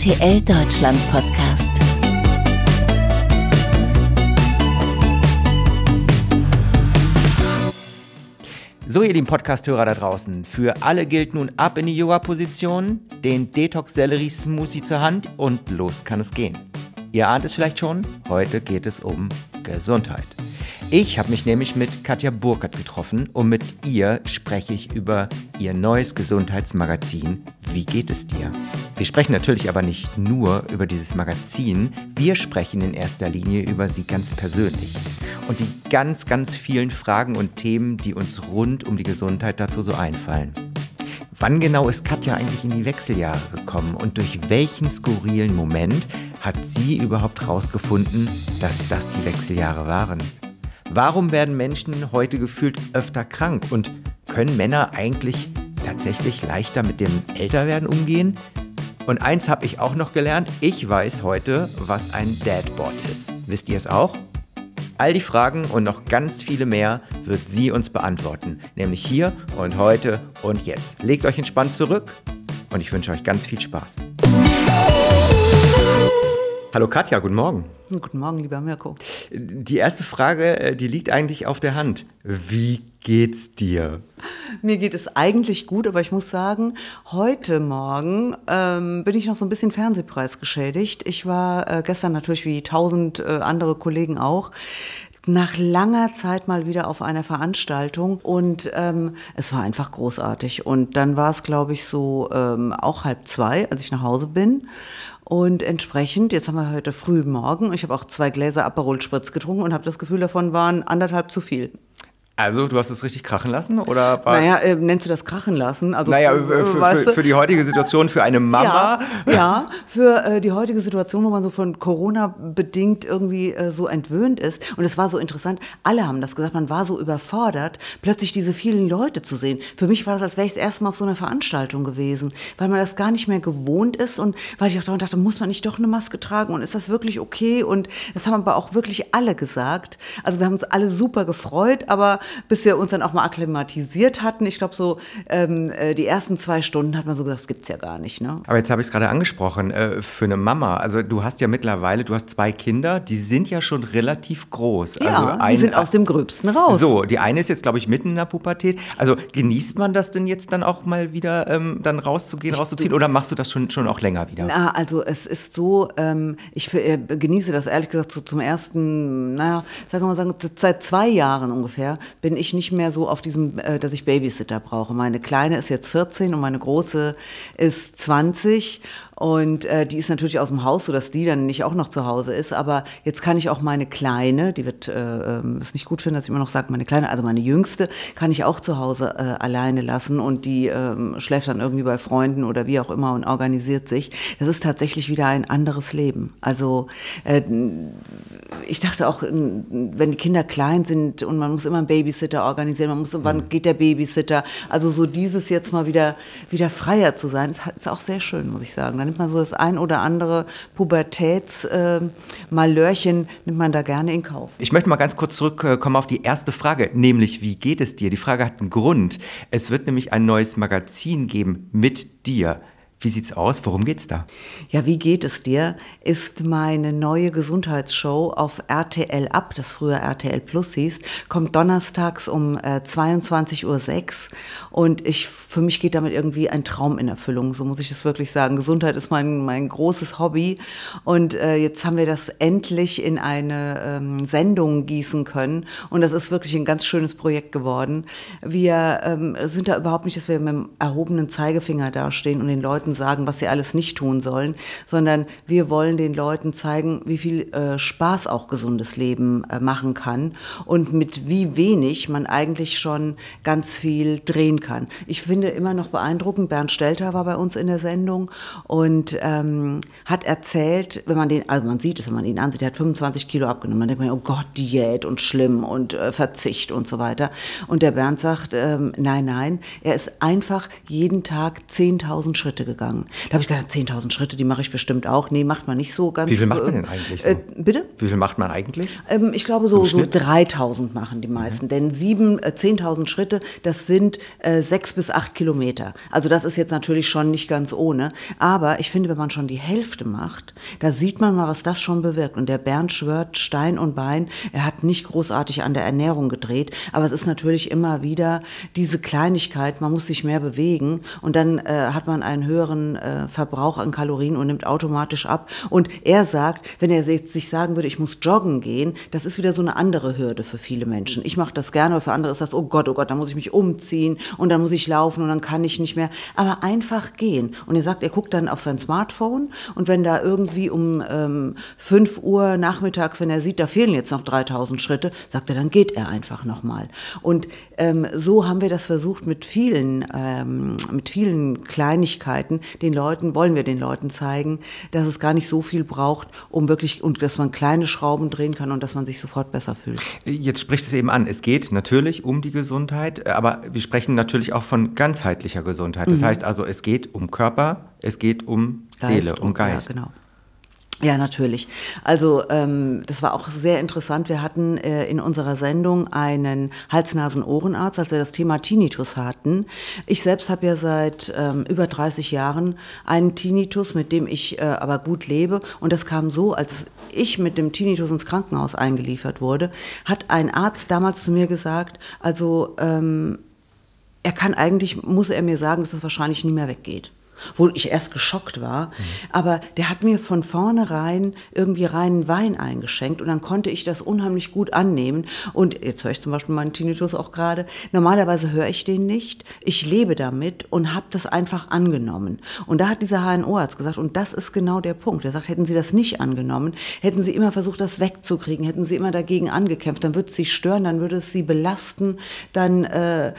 RTL Deutschland Podcast. So, ihr lieben Podcast-Hörer da draußen, für alle gilt nun ab in die Yoga-Position, den Detox-Sellerie-Smoothie zur Hand und los kann es gehen. Ihr ahnt es vielleicht schon, heute geht es um Gesundheit. Ich habe mich nämlich mit Katja Burkhardt getroffen und mit ihr spreche ich über ihr neues Gesundheitsmagazin Wie geht es dir? Wir sprechen natürlich aber nicht nur über dieses Magazin, wir sprechen in erster Linie über sie ganz persönlich und die ganz, ganz vielen Fragen und Themen, die uns rund um die Gesundheit dazu so einfallen. Wann genau ist Katja eigentlich in die Wechseljahre gekommen und durch welchen skurrilen Moment hat sie überhaupt herausgefunden, dass das die Wechseljahre waren? Warum werden Menschen heute gefühlt öfter krank und können Männer eigentlich tatsächlich leichter mit dem Älterwerden umgehen? Und eins habe ich auch noch gelernt, ich weiß heute, was ein Dadbot ist. Wisst ihr es auch? All die Fragen und noch ganz viele mehr wird sie uns beantworten, nämlich hier und heute und jetzt. Legt euch entspannt zurück und ich wünsche euch ganz viel Spaß. Hallo Katja, guten Morgen. Guten Morgen, lieber Mirko. Die erste Frage, äh, die liegt eigentlich auf der Hand. Wie geht's dir? Mir geht es eigentlich gut, aber ich muss sagen, heute Morgen ähm, bin ich noch so ein bisschen Fernsehpreis geschädigt. Ich war äh, gestern natürlich wie tausend äh, andere Kollegen auch nach langer Zeit mal wieder auf einer Veranstaltung und ähm, es war einfach großartig. Und dann war es, glaube ich, so ähm, auch halb zwei, als ich nach Hause bin. Und entsprechend, jetzt haben wir heute früh morgen, ich habe auch zwei Gläser Aperol Spritz getrunken und habe das Gefühl, davon waren anderthalb zu viel. Also, du hast es richtig krachen lassen? Oder naja, äh, nennst du das krachen lassen? Also, naja, für, für, für, die heutige Situation, für eine Mama? Ja, ja für äh, die heutige Situation, wo man so von Corona bedingt irgendwie äh, so entwöhnt ist. Und es war so interessant, alle haben das gesagt, man war so überfordert, plötzlich diese vielen Leute zu sehen. Für mich war das, als wäre ich das erste Mal auf so einer Veranstaltung gewesen, weil man das gar nicht mehr gewohnt ist und weil ich auch dachte, muss man nicht doch eine Maske tragen und ist das wirklich okay? Und das haben aber auch wirklich alle gesagt. Also wir haben uns alle super gefreut, aber bis wir uns dann auch mal akklimatisiert hatten. Ich glaube, so ähm, äh, die ersten zwei Stunden hat man so gesagt, das gibt es ja gar nicht. Ne? Aber jetzt habe ich es gerade angesprochen, äh, für eine Mama. Also du hast ja mittlerweile, du hast zwei Kinder, die sind ja schon relativ groß. Ja, also ein, die sind aus dem Gröbsten raus. So, die eine ist jetzt, glaube ich, mitten in der Pubertät. Also genießt man das denn jetzt dann auch mal wieder, ähm, dann rauszugehen, rauszuziehen? Oder machst du das schon, schon auch länger wieder? Na, also es ist so, ähm, ich äh, genieße das ehrlich gesagt so zum ersten, naja, sagen wir mal sagen, seit zwei Jahren ungefähr bin ich nicht mehr so auf diesem, äh, dass ich Babysitter brauche. Meine Kleine ist jetzt 14 und meine Große ist 20 und äh, die ist natürlich aus dem Haus, sodass die dann nicht auch noch zu Hause ist. Aber jetzt kann ich auch meine Kleine, die wird äh, ähm, es nicht gut finden, dass ich immer noch sage, meine Kleine, also meine Jüngste, kann ich auch zu Hause äh, alleine lassen und die äh, schläft dann irgendwie bei Freunden oder wie auch immer und organisiert sich. Das ist tatsächlich wieder ein anderes Leben. Also äh, ich dachte auch, wenn die Kinder klein sind und man muss immer einen Babysitter organisieren, man muss, wann mhm. geht der Babysitter? Also so dieses jetzt mal wieder, wieder freier zu sein, ist auch sehr schön, muss ich sagen. Dann nimmt man so das ein oder andere Pubertätsmalörchen, äh, nimmt man da gerne in Kauf. Ich möchte mal ganz kurz zurückkommen auf die erste Frage, nämlich wie geht es dir? Die Frage hat einen Grund. Es wird nämlich ein neues Magazin geben mit dir. Wie sieht's aus? Worum geht's da? Ja, wie geht es dir? Ist meine neue Gesundheitsshow auf RTL ab, das früher RTL Plus hieß, kommt donnerstags um äh, 22.06 Uhr und ich, für mich geht damit irgendwie ein Traum in Erfüllung, so muss ich das wirklich sagen. Gesundheit ist mein, mein großes Hobby und äh, jetzt haben wir das endlich in eine ähm, Sendung gießen können und das ist wirklich ein ganz schönes Projekt geworden. Wir ähm, sind da überhaupt nicht, dass wir mit dem erhobenen Zeigefinger dastehen und den Leuten Leuten sagen, was sie alles nicht tun sollen, sondern wir wollen den Leuten zeigen, wie viel äh, Spaß auch gesundes Leben äh, machen kann und mit wie wenig man eigentlich schon ganz viel drehen kann. Ich finde immer noch beeindruckend, Bernd Stelter war bei uns in der Sendung und ähm, hat erzählt, wenn man den, also man sieht es, wenn man ihn ansieht, er hat 25 Kilo abgenommen, man denkt man, oh Gott, Diät und schlimm und äh, Verzicht und so weiter. Und der Bernd sagt, ähm, nein, nein, er ist einfach jeden Tag 10.000 Schritte gegangen gegangen. Da habe ich gedacht, 10.000 Schritte, die mache ich bestimmt auch. Nee, macht man nicht so ganz. Wie viel macht man denn eigentlich? So? Äh, bitte? Wie viel macht man eigentlich? Ähm, ich glaube, so, so 3.000 machen die meisten. Mhm. Denn 7, äh, 10.000 Schritte, das sind äh, 6 bis 8 Kilometer. Also das ist jetzt natürlich schon nicht ganz ohne. Aber ich finde, wenn man schon die Hälfte macht, da sieht man mal, was das schon bewirkt. Und der Bernd schwört Stein und Bein. Er hat nicht großartig an der Ernährung gedreht. Aber es ist natürlich immer wieder diese Kleinigkeit, man muss sich mehr bewegen und dann äh, hat man einen höheren äh, Verbrauch an Kalorien und nimmt automatisch ab. Und er sagt, wenn er sich sagen würde, ich muss joggen gehen, das ist wieder so eine andere Hürde für viele Menschen. Ich mache das gerne, aber für andere ist das, oh Gott, oh Gott, dann muss ich mich umziehen und dann muss ich laufen und dann kann ich nicht mehr. Aber einfach gehen. Und er sagt, er guckt dann auf sein Smartphone und wenn da irgendwie um ähm, 5 Uhr nachmittags, wenn er sieht, da fehlen jetzt noch 3000 Schritte, sagt er, dann geht er einfach nochmal. Und ähm, so haben wir das versucht mit vielen, ähm, mit vielen Kleinigkeiten. Den Leuten wollen wir den Leuten zeigen, dass es gar nicht so viel braucht, um wirklich und dass man kleine Schrauben drehen kann und dass man sich sofort besser fühlt. Jetzt spricht es eben an. Es geht natürlich um die Gesundheit, aber wir sprechen natürlich auch von ganzheitlicher Gesundheit. Das mhm. heißt also, es geht um Körper, es geht um Geist Seele, um Geist. Ja, genau. Ja, natürlich. Also ähm, das war auch sehr interessant. Wir hatten äh, in unserer Sendung einen Hals-Nasen-Ohrenarzt, als wir das Thema Tinnitus hatten. Ich selbst habe ja seit ähm, über 30 Jahren einen Tinnitus, mit dem ich äh, aber gut lebe. Und das kam so, als ich mit dem Tinnitus ins Krankenhaus eingeliefert wurde, hat ein Arzt damals zu mir gesagt, also ähm, er kann eigentlich, muss er mir sagen, dass das wahrscheinlich nie mehr weggeht wo ich erst geschockt war. Mhm. Aber der hat mir von vornherein irgendwie reinen Wein eingeschenkt und dann konnte ich das unheimlich gut annehmen. Und jetzt höre ich zum Beispiel meinen Tinnitus auch gerade. Normalerweise höre ich den nicht. Ich lebe damit und habe das einfach angenommen. Und da hat dieser HNO-Arzt gesagt, und das ist genau der Punkt. Er sagt, hätten Sie das nicht angenommen, hätten Sie immer versucht, das wegzukriegen, hätten Sie immer dagegen angekämpft, dann würde es Sie stören, dann würde es Sie belasten, dann äh,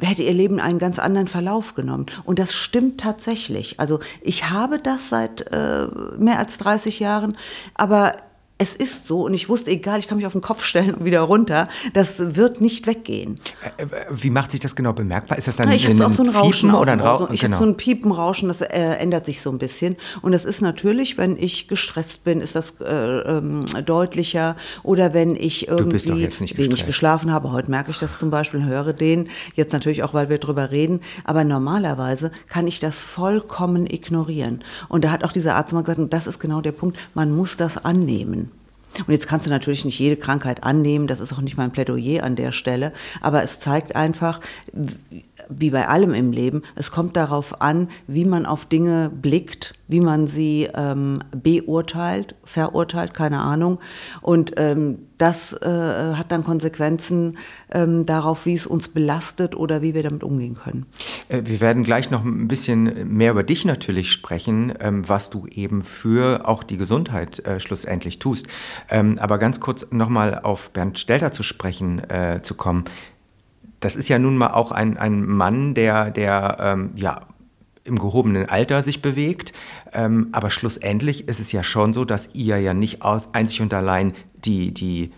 hätte Ihr Leben einen ganz anderen Verlauf genommen. Und das stimmt tatsächlich tatsächlich. Also ich habe das seit äh, mehr als 30 Jahren, aber es ist so und ich wusste, egal, ich kann mich auf den Kopf stellen und wieder runter, das wird nicht weggehen. Wie macht sich das genau bemerkbar? Ist das dann ich ein, ein so ein Rauschen oder ein Rauschen? Ich genau. habe so ein Piepenrauschen, das äh, ändert sich so ein bisschen. Und das ist natürlich, wenn ich gestresst bin, ist das äh, ähm, deutlicher. Oder wenn ich irgendwie wenig geschlafen habe. Heute merke ich das zum Beispiel, höre den. Jetzt natürlich auch, weil wir drüber reden. Aber normalerweise kann ich das vollkommen ignorieren. Und da hat auch dieser Arzt mal gesagt, und das ist genau der Punkt, man muss das annehmen. Und jetzt kannst du natürlich nicht jede Krankheit annehmen, das ist auch nicht mein Plädoyer an der Stelle, aber es zeigt einfach, wie bei allem im Leben, es kommt darauf an, wie man auf Dinge blickt, wie man sie ähm, beurteilt, verurteilt, keine Ahnung. Und ähm, das äh, hat dann Konsequenzen ähm, darauf, wie es uns belastet oder wie wir damit umgehen können. Äh, wir werden gleich noch ein bisschen mehr über dich natürlich sprechen, ähm, was du eben für auch die Gesundheit äh, schlussendlich tust. Ähm, aber ganz kurz nochmal auf Bernd Stelter zu sprechen äh, zu kommen das ist ja nun mal auch ein, ein Mann, der, der ähm, ja, im gehobenen Alter sich bewegt. Ähm, aber schlussendlich ist es ja schon so, dass ihr ja nicht aus, einzig und allein die, die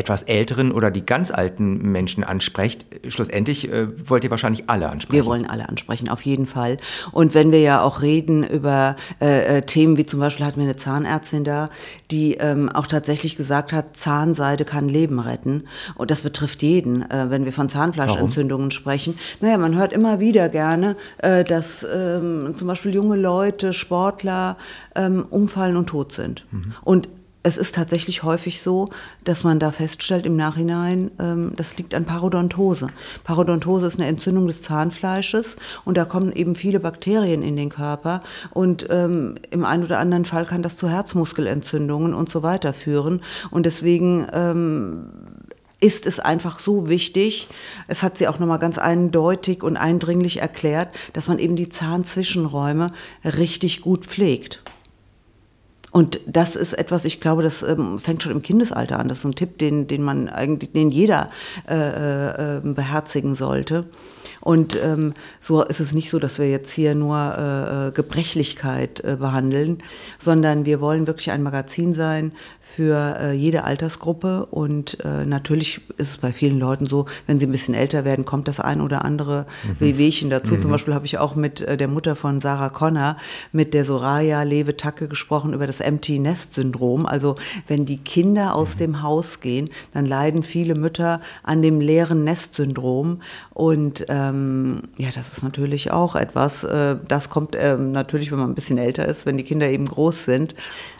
etwas älteren oder die ganz alten Menschen ansprecht. Schlussendlich äh, wollt ihr wahrscheinlich alle ansprechen. Wir wollen alle ansprechen, auf jeden Fall. Und wenn wir ja auch reden über äh, äh, Themen wie zum Beispiel hatten wir eine Zahnärztin da, die ähm, auch tatsächlich gesagt hat, Zahnseide kann Leben retten. Und das betrifft jeden, äh, wenn wir von Zahnfleischentzündungen Warum? sprechen. Naja, man hört immer wieder gerne, äh, dass ähm, zum Beispiel junge Leute, Sportler ähm, umfallen und tot sind. Mhm. Und es ist tatsächlich häufig so, dass man da feststellt im Nachhinein, ähm, das liegt an Parodontose. Parodontose ist eine Entzündung des Zahnfleisches und da kommen eben viele Bakterien in den Körper und ähm, im einen oder anderen Fall kann das zu Herzmuskelentzündungen und so weiter führen. Und deswegen ähm, ist es einfach so wichtig, es hat sie auch nochmal ganz eindeutig und eindringlich erklärt, dass man eben die Zahnzwischenräume richtig gut pflegt. Und das ist etwas, ich glaube, das ähm, fängt schon im Kindesalter an. Das ist ein Tipp, den, den man eigentlich, den jeder äh, äh, ähm, beherzigen sollte. Und ähm, so ist es nicht so, dass wir jetzt hier nur äh, äh Gebrechlichkeit äh, behandeln, sondern wir wollen wirklich ein Magazin sein für äh, jede Altersgruppe. Und äh, natürlich ist es bei vielen Leuten so, wenn sie ein bisschen älter werden, kommt das ein oder andere mhm. Wehwehchen dazu. Mhm. Zum Beispiel habe ich auch mit äh, der Mutter von Sarah Connor, mit der Soraya Lewe Tacke gesprochen über das Empty Nest Syndrom. Also wenn die Kinder aus mhm. dem Haus gehen, dann leiden viele Mütter an dem leeren Nest Syndrom. Und ähm, ja, das ist natürlich auch etwas, äh, das kommt ähm, natürlich, wenn man ein bisschen älter ist, wenn die Kinder eben groß sind.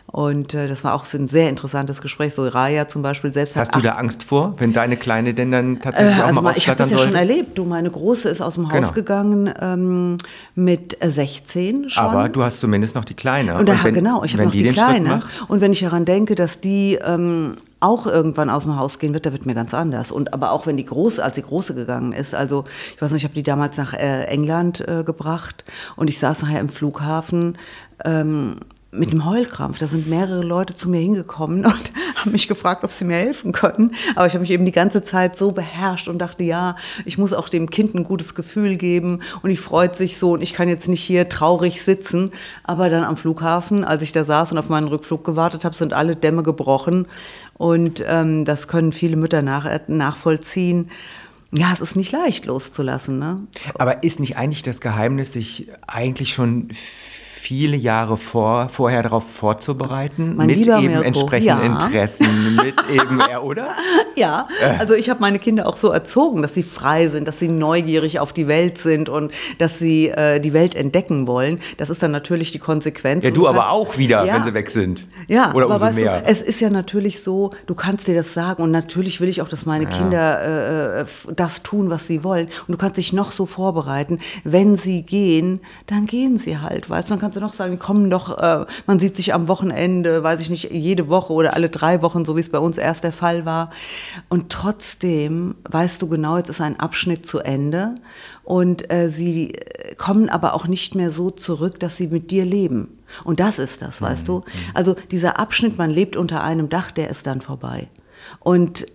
Und äh, das war auch ein sehr interessantes Gespräch. So Raya zum Beispiel selbst Hast du da Angst vor, wenn deine Kleine denn dann tatsächlich äh, also auch mal Ich habe das ja schon erlebt. Du, meine Große ist aus dem Haus genau. gegangen ähm, mit 16 schon. Aber du hast zumindest noch die Kleine. Und, da, Und wenn, genau, ich habe noch die, die Kleine. Und wenn ich daran denke, dass die ähm, auch irgendwann aus dem Haus gehen wird, da wird mir ganz anders. Und aber auch wenn die große, als die große gegangen ist, also ich weiß nicht, ich habe die damals nach äh, England äh, gebracht und ich saß nachher im Flughafen. Ähm, mit dem Heulkrampf. Da sind mehrere Leute zu mir hingekommen und haben mich gefragt, ob sie mir helfen können. Aber ich habe mich eben die ganze Zeit so beherrscht und dachte, ja, ich muss auch dem Kind ein gutes Gefühl geben und ich freut sich so und ich kann jetzt nicht hier traurig sitzen. Aber dann am Flughafen, als ich da saß und auf meinen Rückflug gewartet habe, sind alle Dämme gebrochen und ähm, das können viele Mütter nach, nachvollziehen. Ja, es ist nicht leicht loszulassen. Ne? Aber ist nicht eigentlich das Geheimnis, sich eigentlich schon viele Jahre vor, vorher darauf vorzubereiten, mein mit eben Mirko, entsprechenden ja. Interessen, mit eben, oder? Ja, also ich habe meine Kinder auch so erzogen, dass sie frei sind, dass sie neugierig auf die Welt sind und dass sie äh, die Welt entdecken wollen. Das ist dann natürlich die Konsequenz. Ja, du aber auch wieder, ja. wenn sie weg sind. Ja, oder aber umso mehr. Du, es ist ja natürlich so, du kannst dir das sagen und natürlich will ich auch, dass meine ja. Kinder äh, äh das tun, was sie wollen. Und du kannst dich noch so vorbereiten. Wenn sie gehen, dann gehen sie halt, weißt du, dann kannst du noch sagen, kommen doch, äh, man sieht sich am Wochenende, weiß ich nicht, jede Woche oder alle drei Wochen, so wie es bei uns erst der Fall war. Und trotzdem weißt du genau, jetzt ist ein Abschnitt zu Ende und äh, sie kommen aber auch nicht mehr so zurück, dass sie mit dir leben. Und das ist das, weißt mhm. du? Also dieser Abschnitt, man lebt unter einem Dach, der ist dann vorbei. Und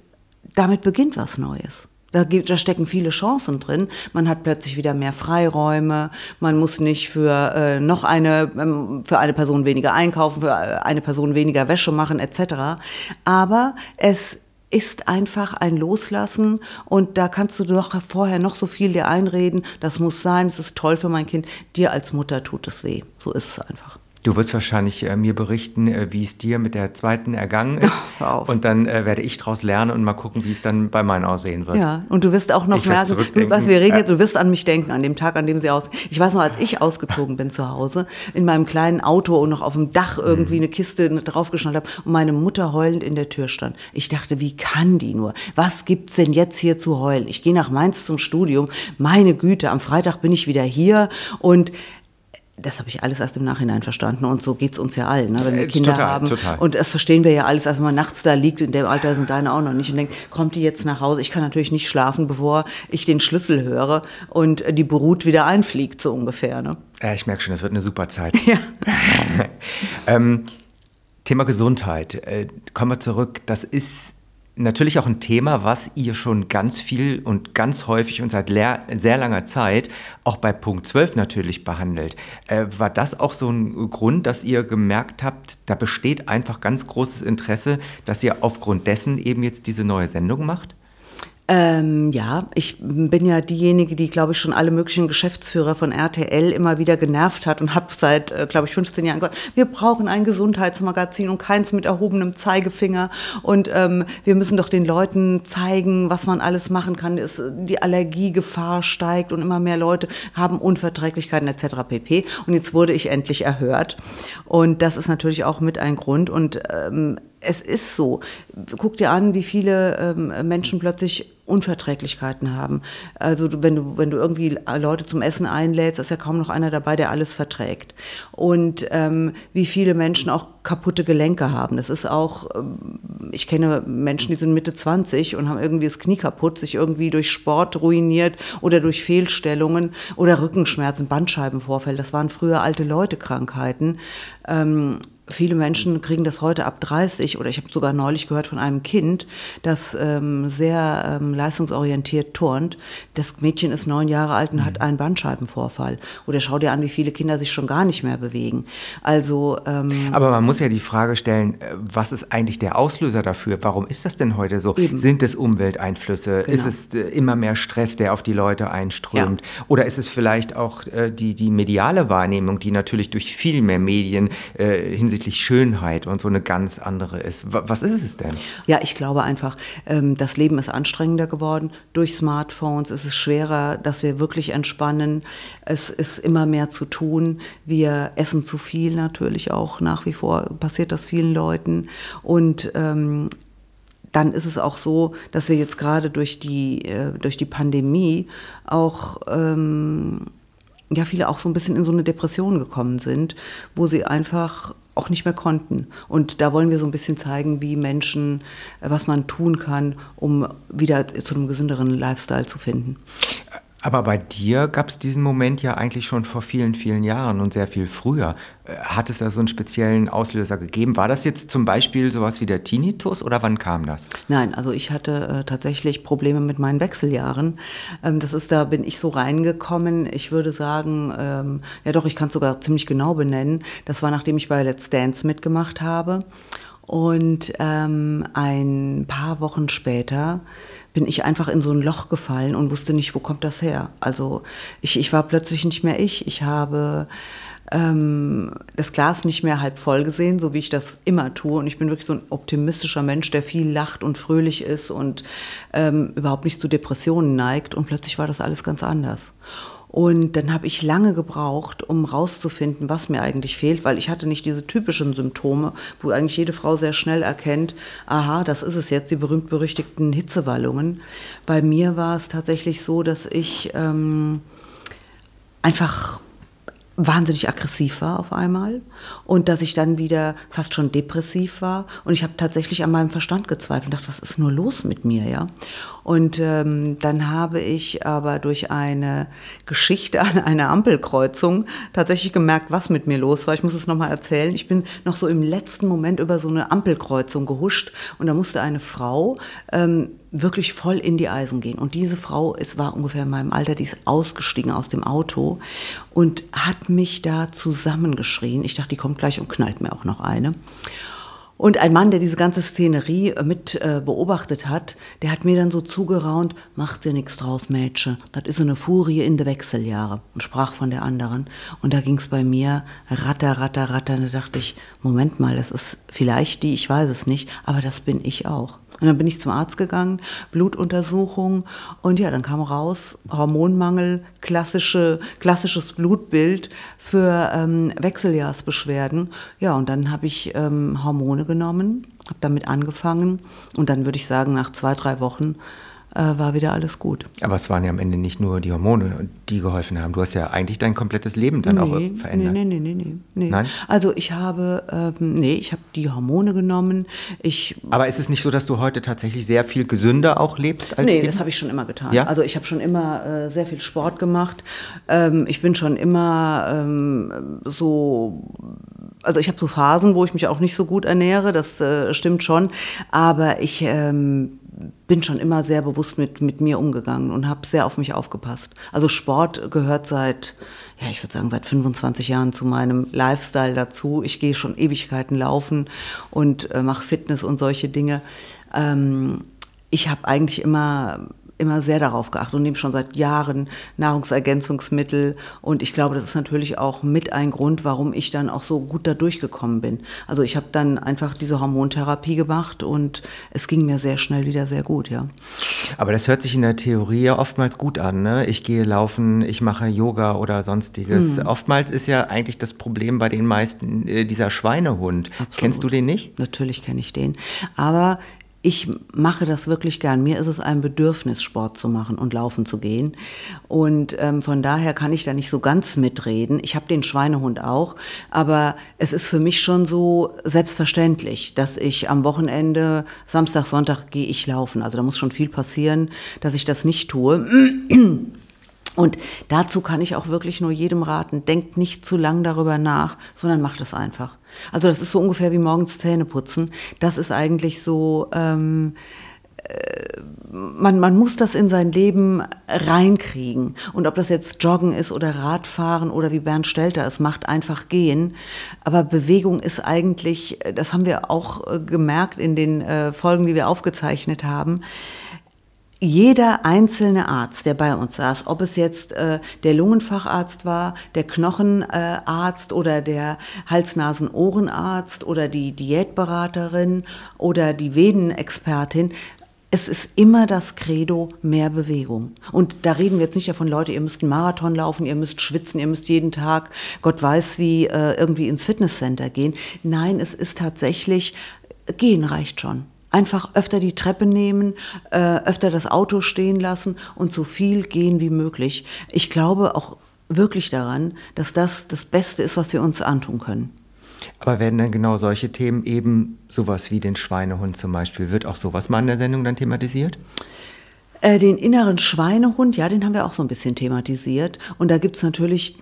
damit beginnt was Neues. Da, gibt, da stecken viele Chancen drin. Man hat plötzlich wieder mehr Freiräume. Man muss nicht für äh, noch eine ähm, für eine Person weniger einkaufen, für äh, eine Person weniger Wäsche machen etc. Aber es ist einfach ein Loslassen und da kannst du doch vorher noch so viel dir einreden. Das muss sein. Es ist toll für mein Kind. Dir als Mutter tut es weh. So ist es einfach. Du wirst wahrscheinlich äh, mir berichten, äh, wie es dir mit der zweiten ergangen ist. Ach, und dann äh, werde ich daraus lernen und mal gucken, wie es dann bei meinen aussehen wird. Ja, und du wirst auch noch ich merken, du, was wir reden jetzt, du wirst an mich denken, an dem Tag, an dem sie aus. Ich weiß noch, als ich ausgezogen bin zu Hause, in meinem kleinen Auto und noch auf dem Dach irgendwie mhm. eine Kiste draufgeschnallt habe und meine Mutter heulend in der Tür stand. Ich dachte, wie kann die nur? Was gibt's denn jetzt hier zu heulen? Ich gehe nach Mainz zum Studium. Meine Güte, am Freitag bin ich wieder hier und das habe ich alles erst im Nachhinein verstanden und so geht es uns ja allen, ne? wenn wir äh, Kinder total, haben. Total. Und das verstehen wir ja alles, als man nachts da liegt, in dem Alter sind deine auch noch nicht und denkt, kommt die jetzt nach Hause? Ich kann natürlich nicht schlafen, bevor ich den Schlüssel höre und die Brut wieder einfliegt, so ungefähr. Ne? Ja, ich merke schon, das wird eine super Zeit. Ja. ähm, Thema Gesundheit. Äh, kommen wir zurück. Das ist natürlich auch ein Thema, was ihr schon ganz viel und ganz häufig und seit sehr langer Zeit auch bei Punkt 12 natürlich behandelt. Äh, war das auch so ein Grund, dass ihr gemerkt habt, da besteht einfach ganz großes Interesse, dass ihr aufgrund dessen eben jetzt diese neue Sendung macht? Ähm, ja, ich bin ja diejenige, die, glaube ich, schon alle möglichen Geschäftsführer von RTL immer wieder genervt hat und habe seit, äh, glaube ich, 15 Jahren gesagt, wir brauchen ein Gesundheitsmagazin und keins mit erhobenem Zeigefinger und ähm, wir müssen doch den Leuten zeigen, was man alles machen kann. Es, die Allergiegefahr steigt und immer mehr Leute haben Unverträglichkeiten etc. pp. Und jetzt wurde ich endlich erhört und das ist natürlich auch mit ein Grund und ähm, es ist so. Guck dir an, wie viele ähm, Menschen plötzlich Unverträglichkeiten haben. Also wenn du, wenn du irgendwie Leute zum Essen einlädst, ist ja kaum noch einer dabei, der alles verträgt. Und ähm, wie viele Menschen auch kaputte Gelenke haben. Das ist auch, ähm, ich kenne Menschen, die sind Mitte 20 und haben irgendwie das Knie kaputt, sich irgendwie durch Sport ruiniert oder durch Fehlstellungen oder Rückenschmerzen, Bandscheibenvorfälle. Das waren früher alte Leute Krankheiten. Ähm, viele Menschen kriegen das heute ab 30 oder ich habe sogar neulich gehört von einem Kind, das ähm, sehr ähm, leistungsorientiert turnt. Das Mädchen ist neun Jahre alt und mhm. hat einen Bandscheibenvorfall. Oder schau dir an, wie viele Kinder sich schon gar nicht mehr bewegen. Also ähm, aber man muss ja die Frage stellen, äh, was ist eigentlich der Auslöser dafür? Warum ist das denn heute so? Eben. Sind es Umwelteinflüsse? Genau. Ist es äh, immer mehr Stress, der auf die Leute einströmt? Ja. Oder ist es vielleicht auch äh, die die mediale Wahrnehmung, die natürlich durch viel mehr Medien äh, hinsichtlich hinsichtlich Schönheit und so eine ganz andere ist. Was ist es denn? Ja, ich glaube einfach, ähm, das Leben ist anstrengender geworden. Durch Smartphones ist es schwerer, dass wir wirklich entspannen. Es ist immer mehr zu tun. Wir essen zu viel natürlich auch nach wie vor, passiert das vielen Leuten. Und ähm, dann ist es auch so, dass wir jetzt gerade durch die, äh, durch die Pandemie auch ähm, ja, viele auch so ein bisschen in so eine Depression gekommen sind, wo sie einfach auch nicht mehr konnten. Und da wollen wir so ein bisschen zeigen, wie Menschen, äh, was man tun kann, um wieder zu einem gesünderen Lifestyle zu finden. Aber bei dir gab es diesen Moment ja eigentlich schon vor vielen, vielen Jahren und sehr viel früher. Äh, hat es da so einen speziellen Auslöser gegeben? War das jetzt zum Beispiel sowas wie der Tinnitus oder wann kam das? Nein, also ich hatte äh, tatsächlich Probleme mit meinen Wechseljahren. Ähm, das ist, da bin ich so reingekommen. Ich würde sagen, ähm, ja doch, ich kann es sogar ziemlich genau benennen. Das war nachdem ich bei Let's Dance mitgemacht habe. Und ähm, ein paar Wochen später bin ich einfach in so ein Loch gefallen und wusste nicht, wo kommt das her. Also ich, ich war plötzlich nicht mehr ich. Ich habe ähm, das Glas nicht mehr halb voll gesehen, so wie ich das immer tue. Und ich bin wirklich so ein optimistischer Mensch, der viel lacht und fröhlich ist und ähm, überhaupt nicht zu Depressionen neigt. Und plötzlich war das alles ganz anders. Und dann habe ich lange gebraucht, um rauszufinden, was mir eigentlich fehlt, weil ich hatte nicht diese typischen Symptome, wo eigentlich jede Frau sehr schnell erkennt, aha, das ist es jetzt, die berühmt-berüchtigten Hitzewallungen. Bei mir war es tatsächlich so, dass ich ähm, einfach wahnsinnig aggressiv war auf einmal und dass ich dann wieder fast schon depressiv war und ich habe tatsächlich an meinem Verstand gezweifelt und dachte, was ist nur los mit mir, ja? Und ähm, dann habe ich aber durch eine Geschichte an einer Ampelkreuzung tatsächlich gemerkt, was mit mir los war. Ich muss es nochmal erzählen. Ich bin noch so im letzten Moment über so eine Ampelkreuzung gehuscht und da musste eine Frau ähm, wirklich voll in die Eisen gehen. Und diese Frau, es war ungefähr in meinem Alter, die ist ausgestiegen aus dem Auto und hat mich da zusammengeschrien. Ich dachte, die kommt gleich und knallt mir auch noch eine. Und ein Mann, der diese ganze Szenerie äh, mit äh, beobachtet hat, der hat mir dann so zugeraunt, mach dir nichts draus, Mädchen, das ist eine Furie in de Wechseljahre und sprach von der anderen. Und da ging's bei mir ratter, ratter, ratter. Und da dachte ich, Moment mal, das ist vielleicht die, ich weiß es nicht, aber das bin ich auch. Und dann bin ich zum Arzt gegangen, Blutuntersuchung und ja, dann kam raus Hormonmangel, klassische, klassisches Blutbild für ähm, Wechseljahrsbeschwerden. Ja, und dann habe ich ähm, Hormone genommen, habe damit angefangen und dann würde ich sagen, nach zwei, drei Wochen äh, war wieder alles gut. Aber es waren ja am Ende nicht nur die Hormone, die geholfen haben. Du hast ja eigentlich dein komplettes Leben dann nee, auch verändert. Nee, nee, nee, nee, nee. Nein? Also ich habe, ähm, nee, ich habe die Hormone genommen. Ich, Aber ist es nicht so, dass du heute tatsächlich sehr viel gesünder auch lebst? Als nee, eben? das habe ich schon immer getan. Ja? Also ich habe schon immer äh, sehr viel Sport gemacht. Ähm, ich bin schon immer ähm, so also ich habe so Phasen, wo ich mich auch nicht so gut ernähre, das äh, stimmt schon, aber ich ähm, bin schon immer sehr bewusst mit, mit mir umgegangen und habe sehr auf mich aufgepasst. Also Sport gehört seit, ja, ich würde sagen, seit 25 Jahren zu meinem Lifestyle dazu. Ich gehe schon Ewigkeiten laufen und äh, mache Fitness und solche Dinge. Ähm, ich habe eigentlich immer immer sehr darauf geachtet und nehme schon seit Jahren Nahrungsergänzungsmittel. Und ich glaube, das ist natürlich auch mit ein Grund, warum ich dann auch so gut da durchgekommen bin. Also ich habe dann einfach diese Hormontherapie gemacht und es ging mir sehr schnell wieder sehr gut, ja. Aber das hört sich in der Theorie ja oftmals gut an. Ne? Ich gehe laufen, ich mache Yoga oder sonstiges. Hm. Oftmals ist ja eigentlich das Problem bei den meisten äh, dieser Schweinehund. Absolut. Kennst du den nicht? Natürlich kenne ich den. Aber ich mache das wirklich gern. Mir ist es ein Bedürfnis, Sport zu machen und laufen zu gehen. Und ähm, von daher kann ich da nicht so ganz mitreden. Ich habe den Schweinehund auch, aber es ist für mich schon so selbstverständlich, dass ich am Wochenende, Samstag, Sonntag gehe ich laufen. Also da muss schon viel passieren, dass ich das nicht tue. Und dazu kann ich auch wirklich nur jedem raten, denkt nicht zu lang darüber nach, sondern macht es einfach. Also das ist so ungefähr wie morgens Zähne putzen. Das ist eigentlich so, ähm, äh, man, man muss das in sein Leben reinkriegen. Und ob das jetzt Joggen ist oder Radfahren oder wie Bernd Stelter es macht, einfach gehen. Aber Bewegung ist eigentlich, das haben wir auch äh, gemerkt in den äh, Folgen, die wir aufgezeichnet haben, jeder einzelne Arzt, der bei uns saß, ob es jetzt äh, der Lungenfacharzt war, der Knochenarzt äh, oder der Hals-Nasen-Ohrenarzt oder die Diätberaterin oder die Venenexpertin, es ist immer das Credo mehr Bewegung. Und da reden wir jetzt nicht davon, Leute, ihr müsst einen Marathon laufen, ihr müsst schwitzen, ihr müsst jeden Tag, Gott weiß wie, äh, irgendwie ins Fitnesscenter gehen. Nein, es ist tatsächlich, gehen reicht schon. Einfach öfter die Treppe nehmen, äh, öfter das Auto stehen lassen und so viel gehen wie möglich. Ich glaube auch wirklich daran, dass das das Beste ist, was wir uns antun können. Aber werden dann genau solche Themen eben sowas wie den Schweinehund zum Beispiel, wird auch sowas mal in der Sendung dann thematisiert? Äh, den inneren Schweinehund, ja, den haben wir auch so ein bisschen thematisiert. Und da gibt es natürlich,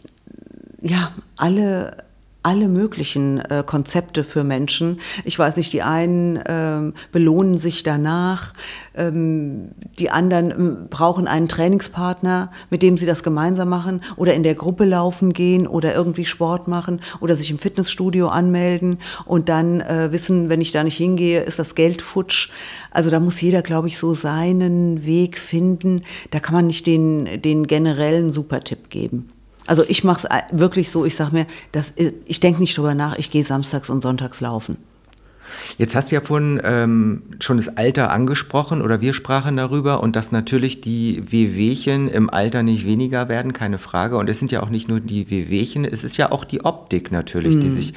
ja, alle alle möglichen äh, Konzepte für Menschen. Ich weiß nicht, die einen ähm, belohnen sich danach, ähm, die anderen ähm, brauchen einen Trainingspartner, mit dem sie das gemeinsam machen oder in der Gruppe laufen gehen oder irgendwie Sport machen oder sich im Fitnessstudio anmelden und dann äh, wissen, wenn ich da nicht hingehe, ist das Geld futsch. Also da muss jeder, glaube ich, so seinen Weg finden. Da kann man nicht den, den generellen Supertipp geben. Also ich mache es wirklich so, ich sage mir, das, ich denke nicht drüber nach, ich gehe samstags und sonntags laufen. Jetzt hast du ja vorhin ähm, schon das Alter angesprochen oder wir sprachen darüber und dass natürlich die Wehwehchen im Alter nicht weniger werden, keine Frage. Und es sind ja auch nicht nur die Wehwehchen, es ist ja auch die Optik natürlich, mm. die, sich,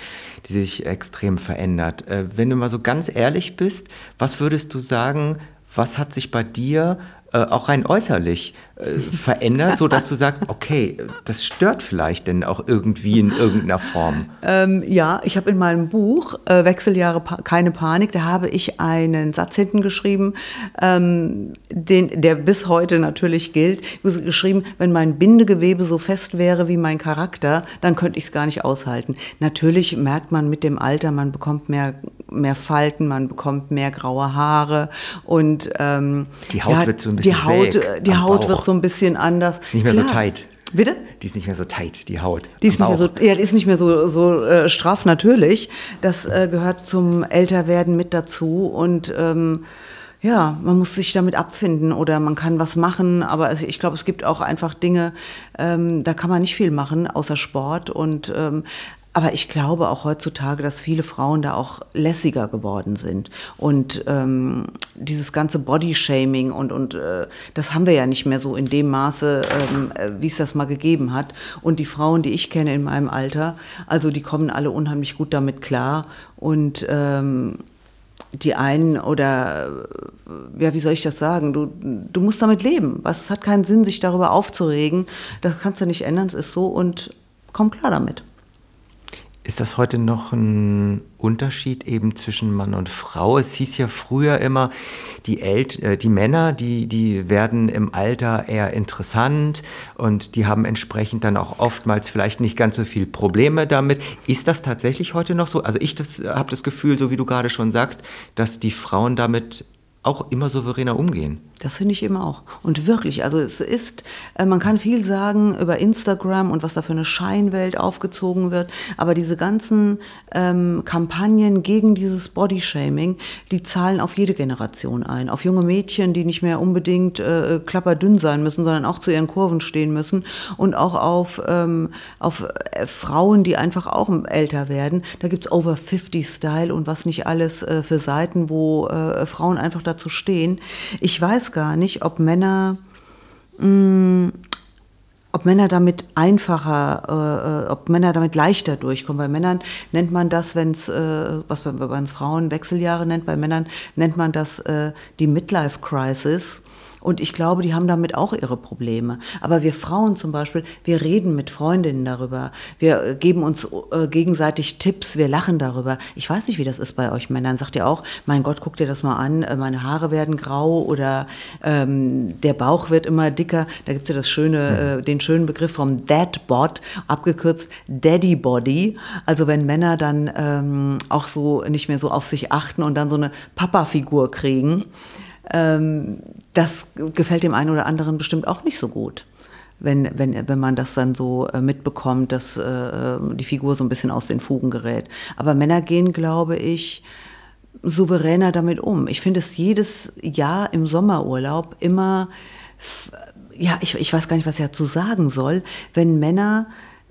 die sich extrem verändert. Äh, wenn du mal so ganz ehrlich bist, was würdest du sagen, was hat sich bei dir äh, auch rein äußerlich äh, verändert, so dass du sagst, okay, das stört vielleicht denn auch irgendwie in irgendeiner Form? Ähm, ja, ich habe in meinem Buch äh, Wechseljahre pa keine Panik, da habe ich einen Satz hinten geschrieben, ähm, den, der bis heute natürlich gilt. Ich habe geschrieben, wenn mein Bindegewebe so fest wäre wie mein Charakter, dann könnte ich es gar nicht aushalten. Natürlich merkt man mit dem Alter, man bekommt mehr, mehr Falten, man bekommt mehr graue Haare und ähm, die Haut ja, wird so ein bisschen die Haut, weg, die Haut wird so ein bisschen anders. Ist nicht mehr Klar. so tight. Bitte? Die ist nicht mehr so tight, die Haut. Die ist, nicht mehr, so, ja, die ist nicht mehr so, so äh, straff, natürlich. Das äh, gehört zum Älterwerden mit dazu. Und ähm, ja, man muss sich damit abfinden oder man kann was machen. Aber ich glaube, es gibt auch einfach Dinge, ähm, da kann man nicht viel machen, außer Sport. Und ähm, aber ich glaube auch heutzutage, dass viele Frauen da auch lässiger geworden sind. Und ähm, dieses ganze Bodyshaming und, und äh, das haben wir ja nicht mehr so in dem Maße, ähm, äh, wie es das mal gegeben hat. Und die Frauen, die ich kenne in meinem Alter, also die kommen alle unheimlich gut damit klar. Und ähm, die einen oder äh, ja, wie soll ich das sagen? Du, du musst damit leben. Was, es hat keinen Sinn, sich darüber aufzuregen. Das kannst du nicht ändern, es ist so und komm klar damit. Ist das heute noch ein Unterschied eben zwischen Mann und Frau? Es hieß ja früher immer, die, El äh, die Männer, die, die werden im Alter eher interessant und die haben entsprechend dann auch oftmals vielleicht nicht ganz so viel Probleme damit. Ist das tatsächlich heute noch so? Also ich habe das Gefühl, so wie du gerade schon sagst, dass die Frauen damit auch immer souveräner umgehen. Das finde ich immer auch. Und wirklich, also es ist, äh, man kann viel sagen über Instagram und was da für eine Scheinwelt aufgezogen wird, aber diese ganzen ähm, Kampagnen gegen dieses Bodyshaming, die zahlen auf jede Generation ein. Auf junge Mädchen, die nicht mehr unbedingt äh, klapperdünn sein müssen, sondern auch zu ihren Kurven stehen müssen und auch auf, ähm, auf äh, Frauen, die einfach auch älter werden. Da gibt es Over 50 Style und was nicht alles äh, für Seiten, wo äh, Frauen einfach dazu stehen. Ich weiß gar nicht, ob Männer, mh, mm, ob Männer damit einfacher, äh, ob Männer damit leichter durchkommen. Bei Männern nennt man das, wenn es, äh, was bei, bei Frauen Wechseljahre nennt, bei Männern nennt man das äh, die Midlife Crisis. Und ich glaube, die haben damit auch ihre Probleme. Aber wir Frauen zum Beispiel, wir reden mit Freundinnen darüber. Wir äh, geben uns äh, gegenseitig Tipps, wir lachen darüber. Ich weiß nicht, wie das ist bei euch Männern. Sagt ihr auch, mein Gott, guck dir das mal an, äh, meine Haare werden grau oder ähm, der Bauch wird immer dicker. Da gibt es ja das schöne, mhm. äh, den schönen Begriff vom Dadbot, abgekürzt Daddy Body. Also wenn Männer dann ähm, auch so nicht mehr so auf sich achten und dann so eine Papa-Figur kriegen. Ähm, das gefällt dem einen oder anderen bestimmt auch nicht so gut. Wenn, wenn, wenn man das dann so äh, mitbekommt, dass äh, die Figur so ein bisschen aus den Fugen gerät. Aber Männer gehen, glaube ich, souveräner damit um. Ich finde es jedes Jahr im Sommerurlaub immer, ja, ich, ich weiß gar nicht, was ich dazu sagen soll, wenn Männer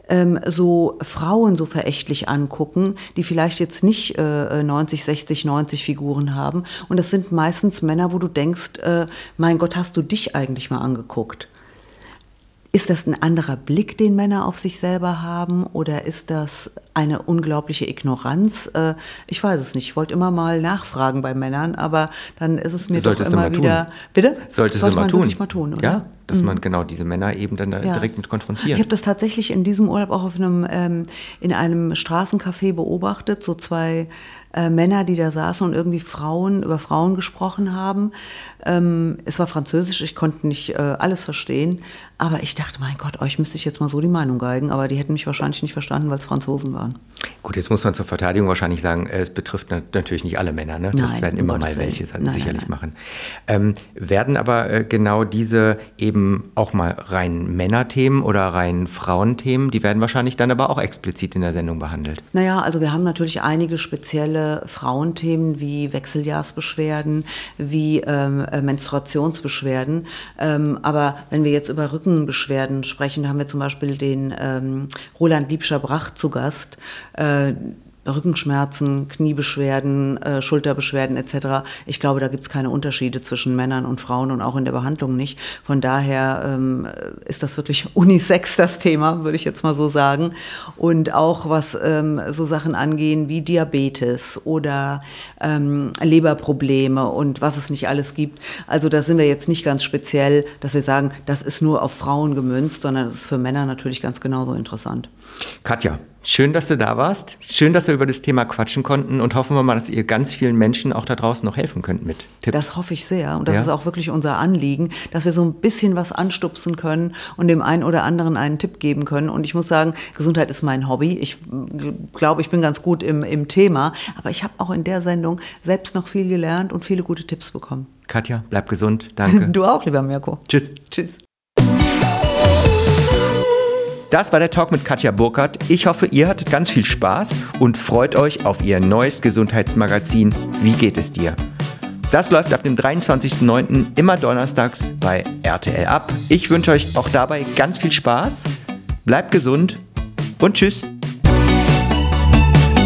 ähm, so Frauen so verächtlich angucken, die vielleicht jetzt nicht äh, 90, 60, 90 Figuren haben. Und das sind meistens Männer, wo du denkst, äh, mein Gott, hast du dich eigentlich mal angeguckt? Ist das ein anderer Blick, den Männer auf sich selber haben oder ist das eine unglaubliche Ignoranz? Äh, ich weiß es nicht. Ich wollte immer mal nachfragen bei Männern, aber dann ist es mir Solltest doch immer wieder. Tun. Bitte? Solltest Sollte du mal tun. mal tun, oder? Ja, dass mhm. man genau diese Männer eben dann ja. direkt mit konfrontiert. Ich habe das tatsächlich in diesem Urlaub auch auf einem, ähm, in einem Straßencafé beobachtet, so zwei äh, Männer, die da saßen und irgendwie Frauen über Frauen gesprochen haben. Ähm, es war Französisch, ich konnte nicht äh, alles verstehen, aber ich dachte, mein Gott, euch müsste ich jetzt mal so die Meinung geigen, aber die hätten mich wahrscheinlich nicht verstanden, weil es Franzosen waren. Gut, jetzt muss man zur Verteidigung wahrscheinlich sagen, es betrifft natürlich nicht alle Männer, ne? das nein, werden immer mal welche nein, sicherlich nein, machen. Ähm, werden aber äh, genau diese eben auch mal rein Männerthemen oder rein Frauenthemen, die werden wahrscheinlich dann aber auch explizit in der Sendung behandelt. Naja, also wir haben natürlich einige spezielle Frauenthemen wie Wechseljahrsbeschwerden, wie ähm, äh, Menstruationsbeschwerden. Ähm, aber wenn wir jetzt über Rückenbeschwerden sprechen, da haben wir zum Beispiel den ähm, Roland Liebscher-Brach zu Gast. Äh, Rückenschmerzen, Kniebeschwerden, äh, Schulterbeschwerden etc. Ich glaube, da gibt es keine Unterschiede zwischen Männern und Frauen und auch in der Behandlung nicht. Von daher ähm, ist das wirklich unisex das Thema, würde ich jetzt mal so sagen. Und auch was ähm, so Sachen angehen wie Diabetes oder ähm, Leberprobleme und was es nicht alles gibt. Also da sind wir jetzt nicht ganz speziell, dass wir sagen, das ist nur auf Frauen gemünzt, sondern das ist für Männer natürlich ganz genauso interessant. Katja, Schön, dass du da warst. Schön, dass wir über das Thema quatschen konnten und hoffen wir mal, dass ihr ganz vielen Menschen auch da draußen noch helfen könnt mit Tipps. Das hoffe ich sehr und das ja? ist auch wirklich unser Anliegen, dass wir so ein bisschen was anstupsen können und dem einen oder anderen einen Tipp geben können. Und ich muss sagen, Gesundheit ist mein Hobby. Ich glaube, ich bin ganz gut im, im Thema, aber ich habe auch in der Sendung selbst noch viel gelernt und viele gute Tipps bekommen. Katja, bleib gesund. Danke. Du auch, lieber Mirko. Tschüss. Tschüss. Das war der Talk mit Katja Burkhardt. Ich hoffe, ihr hattet ganz viel Spaß und freut euch auf ihr neues Gesundheitsmagazin Wie geht es dir? Das läuft ab dem 23.09. immer donnerstags bei RTL ab. Ich wünsche euch auch dabei ganz viel Spaß. Bleibt gesund und tschüss.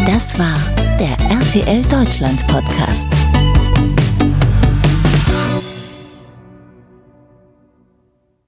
Das war der RTL Deutschland Podcast.